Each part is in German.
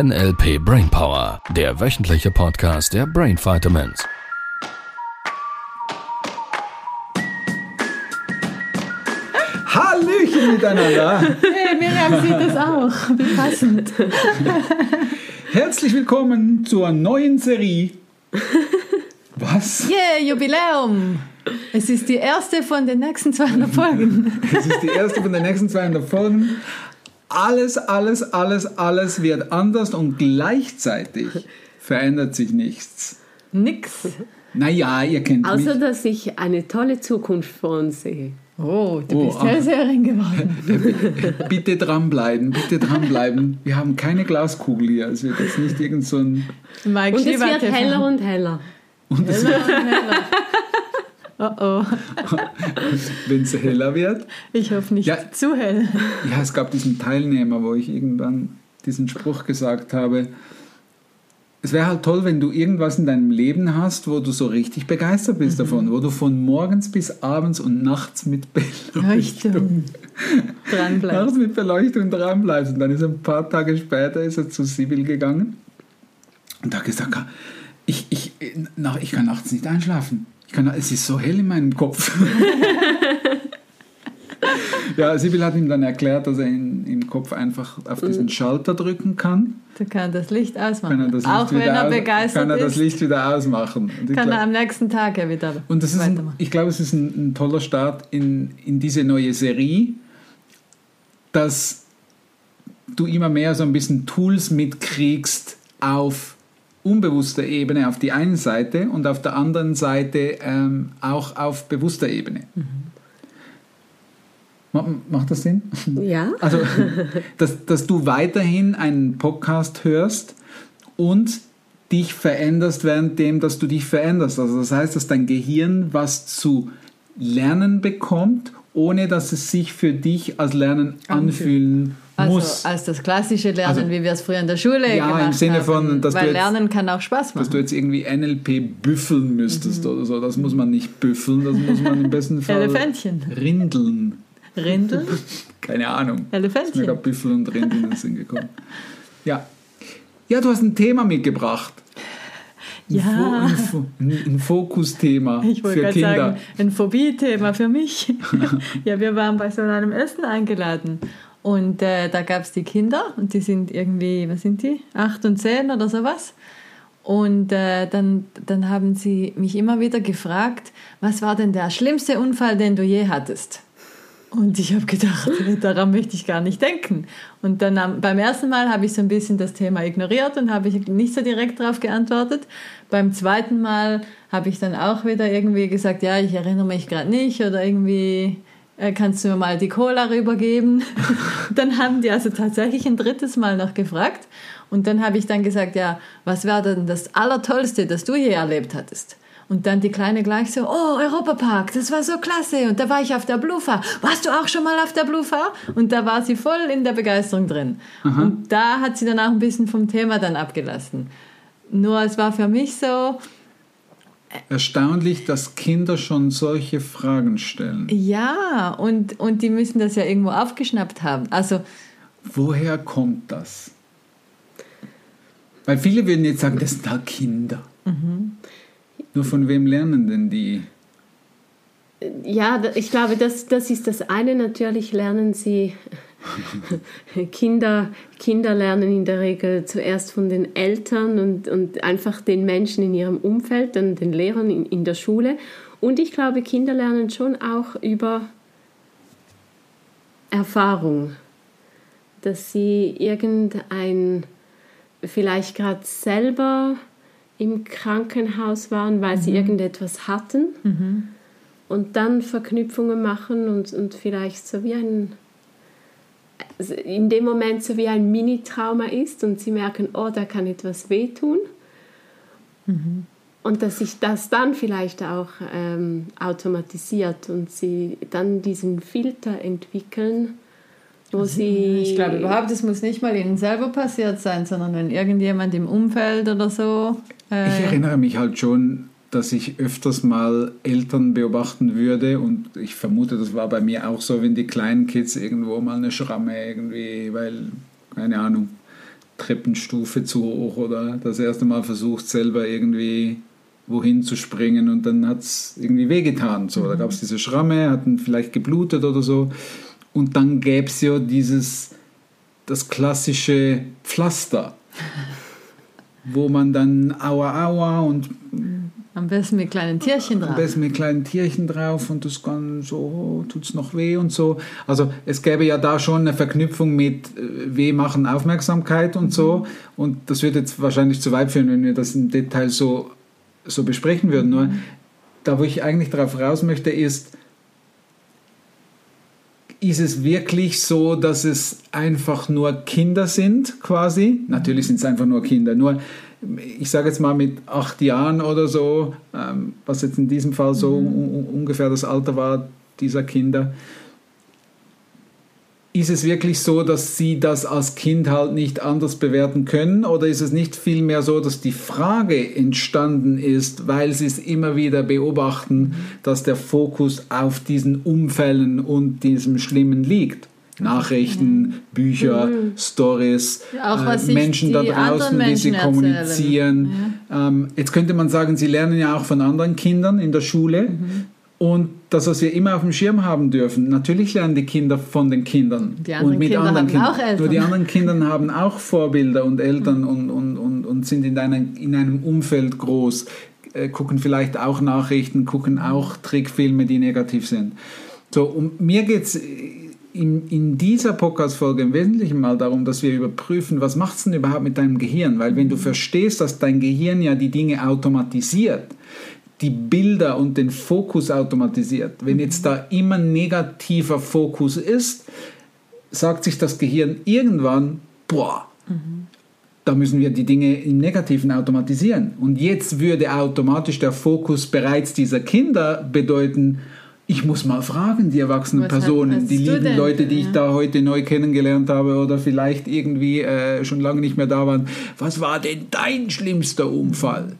NLP Brainpower, der wöchentliche Podcast der Brain Vitamins. Hallöchen miteinander. Hey, Miriam sieht das auch. Wie passend. Herzlich willkommen zur neuen Serie. Was? Yeah, Jubiläum. Es ist die erste von den nächsten 200 Folgen. Es ist die erste von den nächsten 200 Folgen. Alles, alles, alles, alles wird anders und gleichzeitig verändert sich nichts. Nix. Naja, ihr kennt Außer, mich. dass ich eine tolle Zukunft vor uns sehe. Oh, du Oh, bist. Hellseherin geworden. Bitte dranbleiben, bitte dranbleiben. Wir haben keine Glaskugel hier. Es wird jetzt nicht irgend so ein... Mike Und es wird heller und heller. Und es, Heller und heller. Oh oh, wenn es heller wird, ich hoffe nicht Ja. zu hell. Ja, es gab diesen Teilnehmer, wo ich irgendwann diesen Spruch gesagt habe. Es wäre halt toll, wenn du irgendwas in deinem Leben hast, wo du so richtig begeistert bist davon, wo du von morgens bis abends und nachts mit Beleuchtung, Leuchtung. Dranbleiben. nachts mit Beleuchtung dran bleibst. Und dann ist ein paar Tage später ist er zu Sibyl gegangen und hat gesagt, ich, ich, ich kann nachts nicht einschlafen. Ich kann, es ist so hell in meinem Kopf. ja, Sibyl hat ihm dann erklärt, dass er in, im Kopf einfach auf diesen Schalter drücken kann. Du kannst das Licht ausmachen. Kann er das Licht auch wenn er aus- begeistert kann er das Licht wieder ausmachen. Kann glaub- er am nächsten Tag ja wieder und das ist ein, ich glaube, es ist ein, ein toller Start in, in diese neue Serie, dass du immer mehr so ein bisschen Tools mitkriegst auf unbewusster Ebene auf die einen Seite und auf der anderen Seite ähm, auch auf bewusster Ebene. Ma- Macht das Sinn? Ja? Also, dass, dass du weiterhin einen Podcast hörst und dich veränderst, währenddem, dass du dich veränderst. Also das heißt, dass dein Gehirn was zu lernen bekommt, ohne dass es sich für dich als Lernen anfühlen Also muss. als das klassische Lernen, Also- wie wir es früher in der Schule Ja, im gemacht Sinne von, haben. dass du Weil jetzt- Lernen kann auch Spaß dass machen. du jetzt irgendwie NLP büffeln müsstest Mhm. oder so. Das muss man nicht büffeln, das muss man im besten Fall Elefantchen. rindeln. Rindel? Keine Ahnung. Ist mir Elefantchen. gerade Büffel und Rind in den Sinn gekommen. Ja. Ja, du hast ein Thema mitgebracht. Ein, Ja. Fo ein, ein, Fokusthema Ich für Kinder. sagen, ein Phobie-Thema für mich. ja, wir waren bei so einem Essen eingeladen. Und äh, da gab es die Kinder und die sind irgendwie, was sind die? Acht und zehn oder sowas. Und äh, dann, dann haben sie mich immer wieder gefragt, was war denn der schlimmste Unfall, den du je hattest? Und ich habe gedacht, daran möchte ich gar nicht denken. Und dann am, beim ersten Mal habe ich so ein bisschen das Thema ignoriert und habe ich nicht so direkt darauf geantwortet. Beim zweiten Mal habe ich dann auch wieder irgendwie gesagt, ja, ich erinnere mich gerade nicht oder irgendwie kannst du mir mal die Cola rübergeben. dann haben die also tatsächlich ein drittes Mal noch gefragt. Und dann habe ich dann gesagt, ja, was wäre denn das Allertollste, das du je erlebt hattest? Und dann die Kleine gleich so, oh, Europapark, das war so klasse. Und da war ich auf der Blufa. Warst du auch schon mal auf der Blufa? Und da war sie voll in der Begeisterung drin. Und da hat sie dann auch ein bisschen vom Thema dann abgelassen. Nur es war für mich so, Erstaunlich, dass Kinder schon solche Fragen stellen. ja, und, und die müssen das ja irgendwo aufgeschnappt haben. Also, Woher kommt das? Weil viele würden jetzt sagen, das sind halt Kinder. Mhm. Nur von wem lernen denn die? Ja, da- ich glaube, das, das ist das eine. Natürlich lernen sie, Kinder, Kinder lernen in der Regel zuerst von den Eltern und, und einfach den Menschen in ihrem Umfeld, dann den Lehrern in, in der Schule. Und ich glaube, Kinder lernen schon auch über Erfahrung, dass sie irgendein, vielleicht gerade selber im Krankenhaus waren, weil sie irgendetwas hatten. Und dann Verknüpfungen machen und, und vielleicht so wie ein, in dem Moment so wie ein Mini-Trauma ist und sie merken, oh, da kann etwas wehtun. Und dass sich das dann vielleicht auch ähm, automatisiert und sie dann diesen Filter entwickeln, wo sie... ich glaube überhaupt, es muss nicht mal ihnen selber passiert sein, sondern wenn irgendjemand im Umfeld oder so. Ich Äh, erinnere mich halt schon, dass ich öfters mal Eltern beobachten würde und ich vermute, das war bei mir auch so, wenn die kleinen Kids irgendwo mal eine Schramme irgendwie, weil, keine Ahnung, Treppenstufe zu hoch oder das erste Mal versucht, selber irgendwie wohin zu springen und dann hat es irgendwie wehgetan. So, Da gab es diese Schramme, hatten vielleicht geblutet oder so. Und dann gäbe es ja dieses, das klassische Pflaster, wo man dann Aua Aua und Am besten mit kleinen Tierchen am drauf. besten mit kleinen Tierchen drauf und das kann so, oh, tut's noch weh und so. Also es gäbe ja da schon eine Verknüpfung mit äh, Weh machen, Aufmerksamkeit und so. Und das würde jetzt wahrscheinlich zu weit führen, wenn wir das im Detail so, so besprechen würden. Nur da, wo ich eigentlich darauf raus möchte, ist, ist es wirklich so, dass es einfach nur Kinder sind, quasi? Natürlich sind es einfach nur Kinder. Nur, ich sage jetzt mal mit acht Jahren oder so, ähm, was jetzt in diesem Fall so un- ungefähr das Alter war dieser Kinder, ist es wirklich so, dass sie das als Kind halt nicht anders bewerten können? Oder ist es nicht vielmehr so, dass die Frage entstanden ist, weil sie es immer wieder beobachten, dass der Fokus auf diesen Unfällen und diesem Schlimmen liegt? Nachrichten, Bücher, Stories, Ja, auch was äh, Menschen da draußen, wie sie Menschen kommunizieren. Ähm, jetzt könnte man sagen, sie lernen ja auch von anderen Kindern in der Schule. Mhm. Und das, was wir immer auf dem Schirm haben dürfen, natürlich lernen die Kinder von den Kindern. Die anderen und mit Kinder anderen haben Kindern. auch Eltern. Nur die anderen Kinder haben auch Vorbilder und Eltern und, und, und, und sind in, einer, in einem Umfeld groß, äh, gucken vielleicht auch Nachrichten, gucken auch Trickfilme, die negativ sind. So, und mir geht es in, in dieser Podcast-Folge im Wesentlichen mal darum, dass wir überprüfen, was macht es denn überhaupt mit deinem Gehirn? Weil wenn du verstehst, dass dein Gehirn ja die Dinge automatisiert, die Bilder und den Fokus automatisiert, wenn jetzt da immer negativer Fokus ist, sagt sich das Gehirn irgendwann, boah, da müssen wir die Dinge im Negativen automatisieren. Und jetzt würde automatisch der Fokus bereits dieser Kinder bedeuten, ich muss mal fragen, die erwachsenen Was Personen, die lieben denn? Leute, die ich Ja. da heute neu kennengelernt habe oder vielleicht irgendwie äh, schon lange nicht mehr da waren, was war denn dein schlimmster Unfall?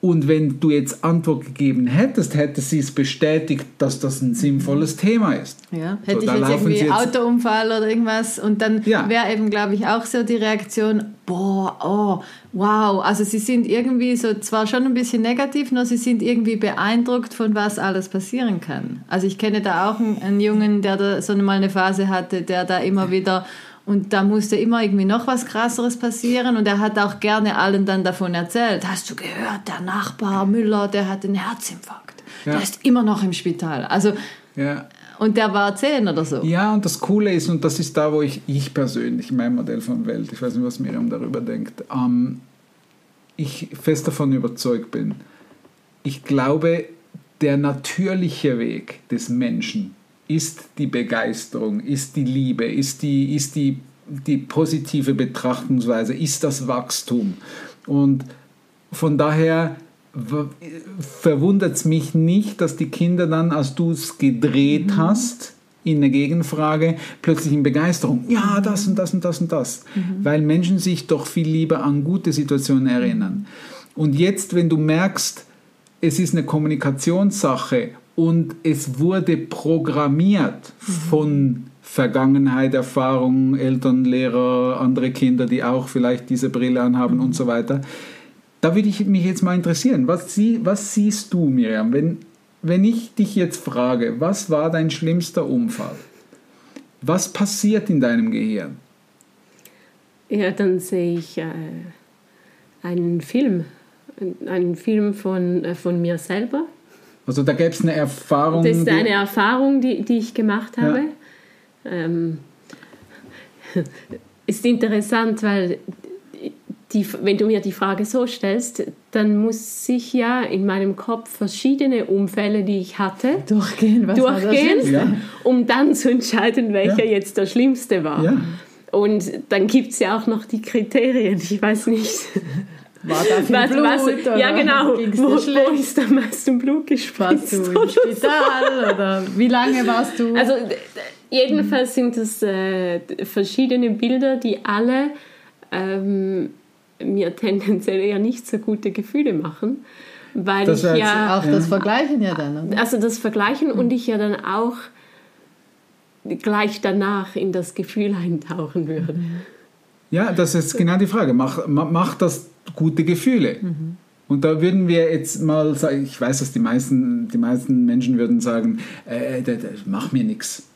Und wenn du jetzt Antwort gegeben hättest, hätte sie es bestätigt, dass das ein sinnvolles Thema ist. Ja, So, hätte da ich jetzt irgendwie jetzt- Autounfall oder irgendwas und dann Ja. wäre eben, glaube ich, auch so die Reaktion, boah, oh, wow. Also sie sind irgendwie so zwar schon ein bisschen negativ, nur sie sind irgendwie beeindruckt von was alles passieren kann. Also ich kenne da auch einen, einen Jungen, der da so mal eine Phase hatte, der da immer wieder und da musste immer irgendwie noch was Krasseres passieren und er hat auch gerne allen dann davon erzählt. Hast du gehört, der Nachbar Müller, der hat einen Herzinfarkt. Ja. Der ist immer noch im Spital. Also Ja. und der war zehn oder so. Ja, und das Coole ist, und das ist da, wo ich, ich persönlich, mein Modell von Welt, ich weiß nicht, was Miriam darüber denkt, ähm, ich fest davon überzeugt bin. Ich glaube, der natürliche Weg des Menschen ist die Begeisterung, ist die Liebe, ist die, ist die, die positive Betrachtungsweise, ist das Wachstum. Und von daher verwundert es mich nicht, dass die Kinder dann, als du es gedreht hast, in eine Gegenfrage, plötzlich in Begeisterung, ja, das und das und das und das. Weil Menschen sich doch viel lieber an gute Situationen erinnern. Und jetzt, wenn du merkst, es ist eine Kommunikationssache und es wurde programmiert von Vergangenheit, Erfahrungen, Eltern, Lehrer, andere Kinder, die auch vielleicht diese Brille anhaben und so weiter. Da würde ich mich jetzt mal interessieren, was, sie, was siehst du, Miriam, wenn, wenn ich dich jetzt frage, was war dein schlimmster Unfall? Was passiert in deinem Gehirn? Ja, dann sehe ich äh, einen Film, einen Film von, äh, von mir selber. Also da gäbe es eine Erfahrung. Das ist eine Erfahrung, die, die ich gemacht habe. Ähm, ist interessant, weil die, wenn du mir die Frage so stellst, dann muss ich ja in meinem Kopf verschiedene Unfälle, die ich hatte, Durchgehen, was war das durchgehen? Ja. um dann zu entscheiden, welcher Ja. jetzt der schlimmste war. Ja. Und dann gibt es ja auch noch die Kriterien. Ich weiß nicht, War da viel was, Blut? was, oder ja genau, wo, wo schlecht? ist am meisten Blut Warst du gespritzt? im so. Spital oder wie lange warst du? Also jedenfalls sind es äh, verschiedene Bilder, die alle ähm, mir tendenziell eher nicht so gute Gefühle machen, weil Das ich ja auch das Vergleichen ja dann, oder? also das Vergleichen und ich ja dann auch gleich danach in das Gefühl eintauchen würde. Ja, das ist genau die Frage. Mach, ma- macht das gute Gefühle? Und da würden wir jetzt mal sagen, ich weiß, dass die meisten, die meisten Menschen würden sagen, äh, das mach mir nichts.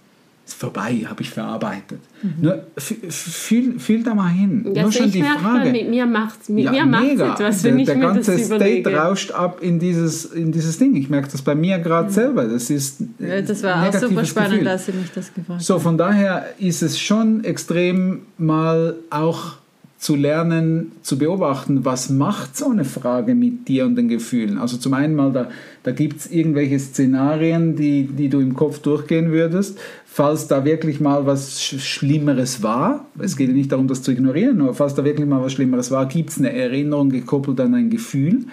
Vorbei, habe ich verarbeitet. Nur f- f- fühl, fühl da mal hin. Ja, Nur schon die Frage. mit mir macht mit Ja, mir macht's etwas, der, wenn ich der mir ganze das State überlege. rauscht ab in dieses, in dieses Ding. Ich merke das bei mir gerade selber. Das ist Ja, das war auch super spannend, Gefühl. dass Sie mich das gefragt haben. So, von daher ist es schon extrem mal auch zu lernen, zu beobachten, was macht so eine Frage mit dir und den Gefühlen. Also zum einen mal, da, da gibt es irgendwelche Szenarien, die, die du im Kopf durchgehen würdest, falls da wirklich mal was Sch- Schlimmeres war. Es geht ja nicht darum, das zu ignorieren, nur falls da wirklich mal was Schlimmeres war, gibt es eine Erinnerung gekoppelt an ein Gefühl.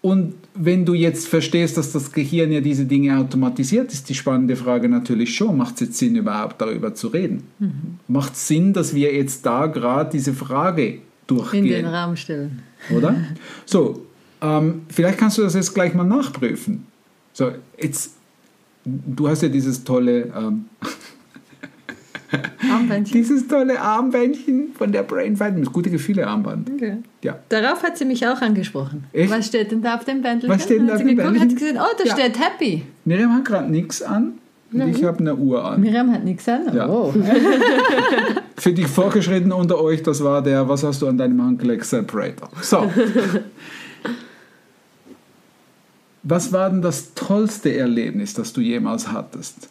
Und wenn du jetzt verstehst, dass das Gehirn ja diese Dinge automatisiert, ist die spannende Frage natürlich schon, macht es jetzt Sinn, überhaupt darüber zu reden? Macht es Sinn, dass wir jetzt da gerade diese Frage In den durchgehen, Raum stellen. oder? So, ähm, vielleicht kannst du das jetzt gleich mal nachprüfen. So, jetzt, du hast ja dieses tolle, ähm, Armbändchen. dieses tolle Armbändchen von der Brain Fight, das gute Gefühle Armband. Okay. Ja. Darauf hat sie mich auch angesprochen. Echt? Was steht denn da auf dem Bändchen? Was steht denn da auf dem geguckt, hat Bändchen? gesehen, oh, da Ja. steht Happy. Miriam hat gerade nichts an und ich habe eine Uhr an. Miriam hat nichts an. Ja. Oh. Für die Vorgeschrittenen unter euch, das war der, was hast du an deinem Handgelenk? Separator. So. was war denn das tollste Erlebnis, das du jemals hattest?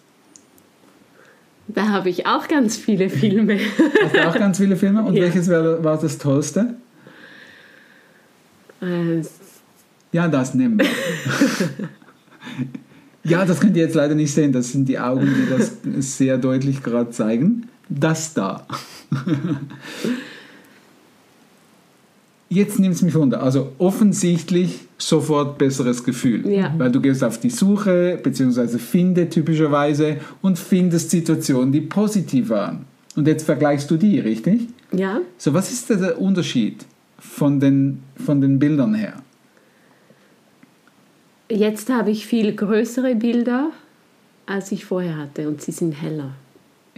Da habe ich auch ganz viele Filme. Hast du auch ganz viele Filme? Und Ja. welches war, war das tollste? Äh, Ja, das nehmen wir. ja, das könnt ihr jetzt leider nicht sehen. Das sind die Augen, die das sehr deutlich gerade zeigen. Das da. Jetzt nimmt es mich wunder. Also offensichtlich sofort besseres Gefühl. Ja. Weil du gehst auf die Suche, beziehungsweise finde typischerweise und findest Situationen, die positiv waren. Und jetzt vergleichst du die, richtig? ja, So, was ist der Unterschied von den, von den Bildern her? jetzt habe ich viel größere Bilder, als ich vorher hatte und sie sind heller.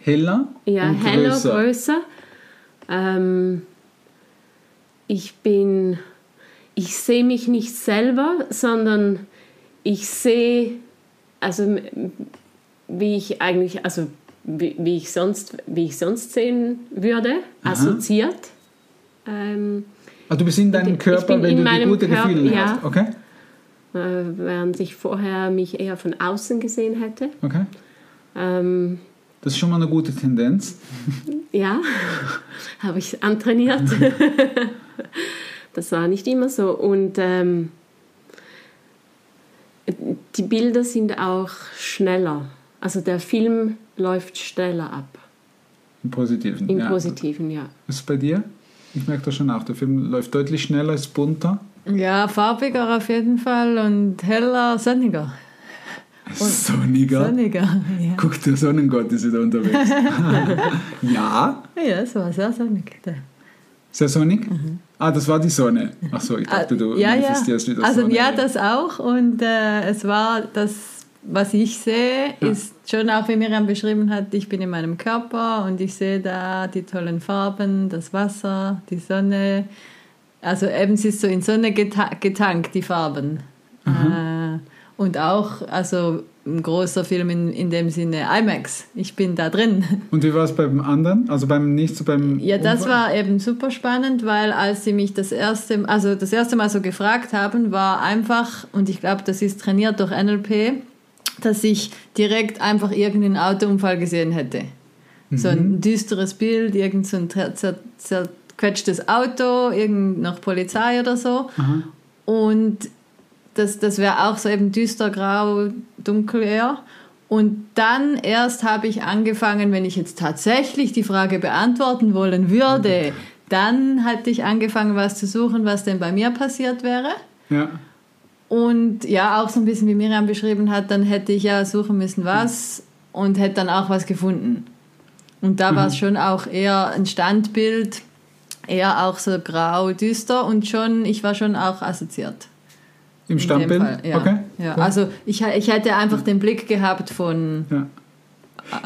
Heller Ja, heller, größer. größer. Ähm, ich bin, ich sehe mich nicht selber, sondern ich sehe, also wie ich eigentlich, also wie, wie ich sonst, wie ich sonst sehen würde, Aha. assoziiert. Ähm, Ah, du bist in deinem Körper, wenn du gute Körper, Gefühle ja. hast. Okay? äh, während ich vorher mich eher von außen gesehen hätte. okay. Ähm, Das ist schon mal eine gute Tendenz. Ja, habe ich antrainiert. das war nicht immer so. Und ähm, die Bilder sind auch schneller. Also der Film läuft schneller ab. Im Positiven. Im ja. Positiven, ja. Was ist bei dir? Ich merke das schon auch. Der Film läuft deutlich schneller, ist bunter. Ja, farbiger auf jeden Fall und heller, sonniger. Sonniger. Sonniger, ja. Guck, der Sonnengott ist wieder unterwegs. ja, Ja, es war sehr sonnig. sehr sonnig. Ah, das war die Sonne. Ach so, ich dachte, du ja, ja. manifestierst wieder Also Sonne. ja, das auch. Und äh, es war das, was ich sehe, Ja. ist schon auch, wie Miriam beschrieben hat, ich bin in meinem Körper und ich sehe da die tollen Farben, das Wasser, die Sonne. Also eben, es ist so in Sonne geta getankt, die Farben. Äh, und auch, also ein großer Film in, in dem Sinne IMAX. Ich bin da drin. Und wie war es beim anderen? Also beim nicht so beim. Ja, das Unfall? war eben super spannend, weil als sie mich das erste, also das erste Mal so gefragt haben, war einfach, und ich glaube, das ist trainiert durch NLP, dass ich direkt einfach irgendeinen Autounfall gesehen hätte. So ein düsteres Bild, irgend so ein zer- zer- zerquetschtes Auto, irgend noch Polizei oder so. Und das, das wäre auch so eben düster, grau, dunkel eher. Und dann erst habe ich angefangen, wenn ich jetzt tatsächlich die Frage beantworten wollen würde, dann hatte ich angefangen, was zu suchen, was denn bei mir passiert wäre. Ja. Und ja, auch so ein bisschen wie Miriam beschrieben hat, dann hätte ich ja suchen müssen, was und hätte dann auch was gefunden. Und da war es schon auch eher ein Standbild, eher auch so grau, düster und schon, ich war schon auch assoziiert. Im? Fall, ja. Okay. Ja, Cool. also ich, ich hätte einfach den Blick gehabt von, ja.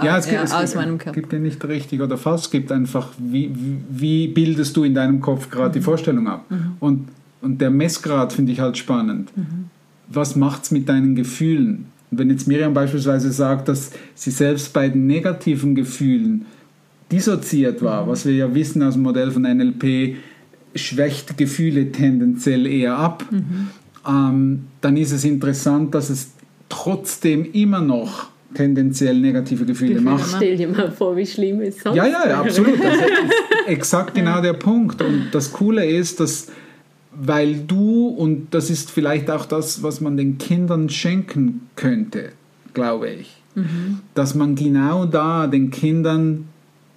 Ja, es, ja, gibt, es aus gibt, Körper. gibt ja nicht richtig oder falsch, es gibt einfach, wie, wie, bildest du in deinem Kopf gerade Mhm. die Vorstellung ab? Und, und der Messgrad finde ich halt spannend. Mhm. Was macht es mit deinen Gefühlen? Und wenn jetzt Miriam beispielsweise sagt, dass sie selbst bei den negativen Gefühlen dissoziiert Mhm. war, was wir ja wissen aus dem Modell von NLP, schwächt Gefühle tendenziell eher ab, Mhm. Ähm, dann ist es interessant, dass es trotzdem immer noch tendenziell negative Gefühle, Gefühle macht. Stell dir mal vor, wie schlimm es sonst Ja, ja, ja, absolut. Das ist exakt genau der Punkt. Und das Coole ist, dass weil du, und das ist vielleicht auch das, was man den Kindern schenken könnte, glaube ich, dass man genau da den Kindern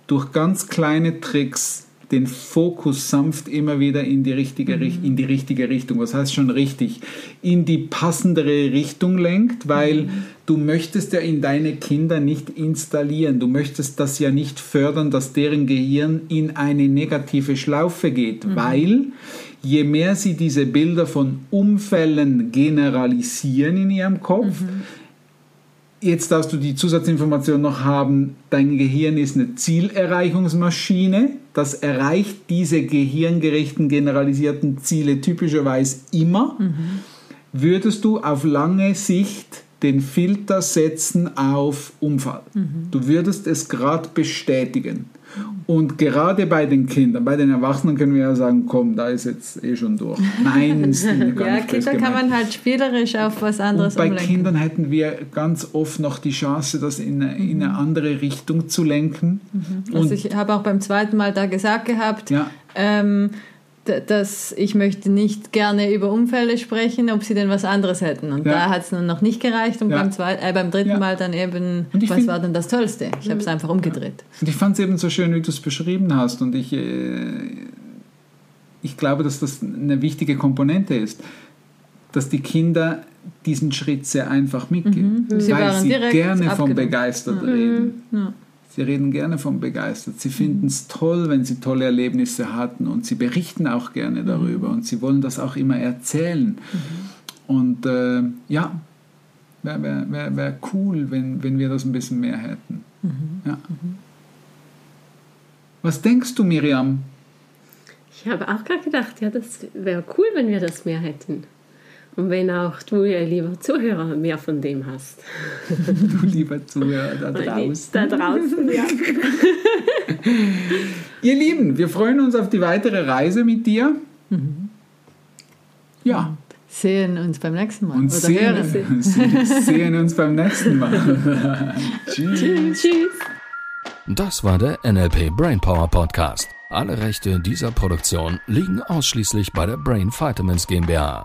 durch ganz kleine Tricks den Fokus sanft immer wieder in die richtige, Richt- in die richtige Richtung, was heißt schon richtig, in die passendere Richtung lenkt, weil du möchtest ja in deine Kinder nicht installieren, du möchtest das ja nicht fördern, dass deren Gehirn in eine negative Schlaufe geht, weil je mehr sie diese Bilder von Unfällen generalisieren in ihrem Kopf, Jetzt darfst du die Zusatzinformation noch haben, dein Gehirn ist eine Zielerreichungsmaschine. Das erreicht diese gehirngerechten, generalisierten Ziele typischerweise immer. Würdest du auf lange Sicht den Filter setzen auf Unfall? Du würdest es gerade bestätigen. Und gerade bei den Kindern, bei den Erwachsenen können wir ja sagen, komm, da ist jetzt eh schon durch. Nein, ist gar Ja, nicht böse Kinder kann man halt spielerisch auf was anderes Und bei umlenken. Kindern hätten wir ganz oft noch die Chance, das in eine, in eine andere Richtung zu lenken. Und Also ich habe auch beim zweiten Mal da gesagt gehabt, Ja. ähm, dass ich möchte nicht gerne über Unfälle sprechen, ob sie denn was anderes hätten. Und Ja. da hat es nun noch nicht gereicht und Ja. beim, zweiten, äh, beim dritten Ja. Mal dann eben, was find- war denn das Tollste? Ich habe es einfach umgedreht. Und ich fand es eben so schön, wie du es beschrieben hast. Und ich, äh, ich glaube, dass das eine wichtige Komponente ist, dass die Kinder diesen Schritt sehr einfach mitgehen, Sie weil waren sie direkt gerne vom abgenommen. begeistert reden. Sie reden gerne vom begeistert. Sie finden es toll, wenn sie tolle Erlebnisse hatten und sie berichten auch gerne darüber und sie wollen das auch immer erzählen. Und äh, ja, wäre wär, wär, wär cool, wenn, wenn wir das ein bisschen mehr hätten. Ja. Was denkst du, Miriam? Ich habe auch gerade gedacht, ja, das wäre cool, wenn wir das mehr hätten. Und wenn auch du, ihr lieber Zuhörer, mehr von dem hast. Du lieber Zuhörer da draußen. Da draußen, ja. Ihr Lieben, wir freuen uns auf die weitere Reise mit dir. Ja, Sehen uns beim nächsten Mal. und Oder sehen, hören. sehen uns beim nächsten Mal. Tschüss. Tschüss. Das war der NLP Brainpower Podcast. Alle Rechte dieser Produktion liegen ausschließlich bei der Brain Vitamins GmbH.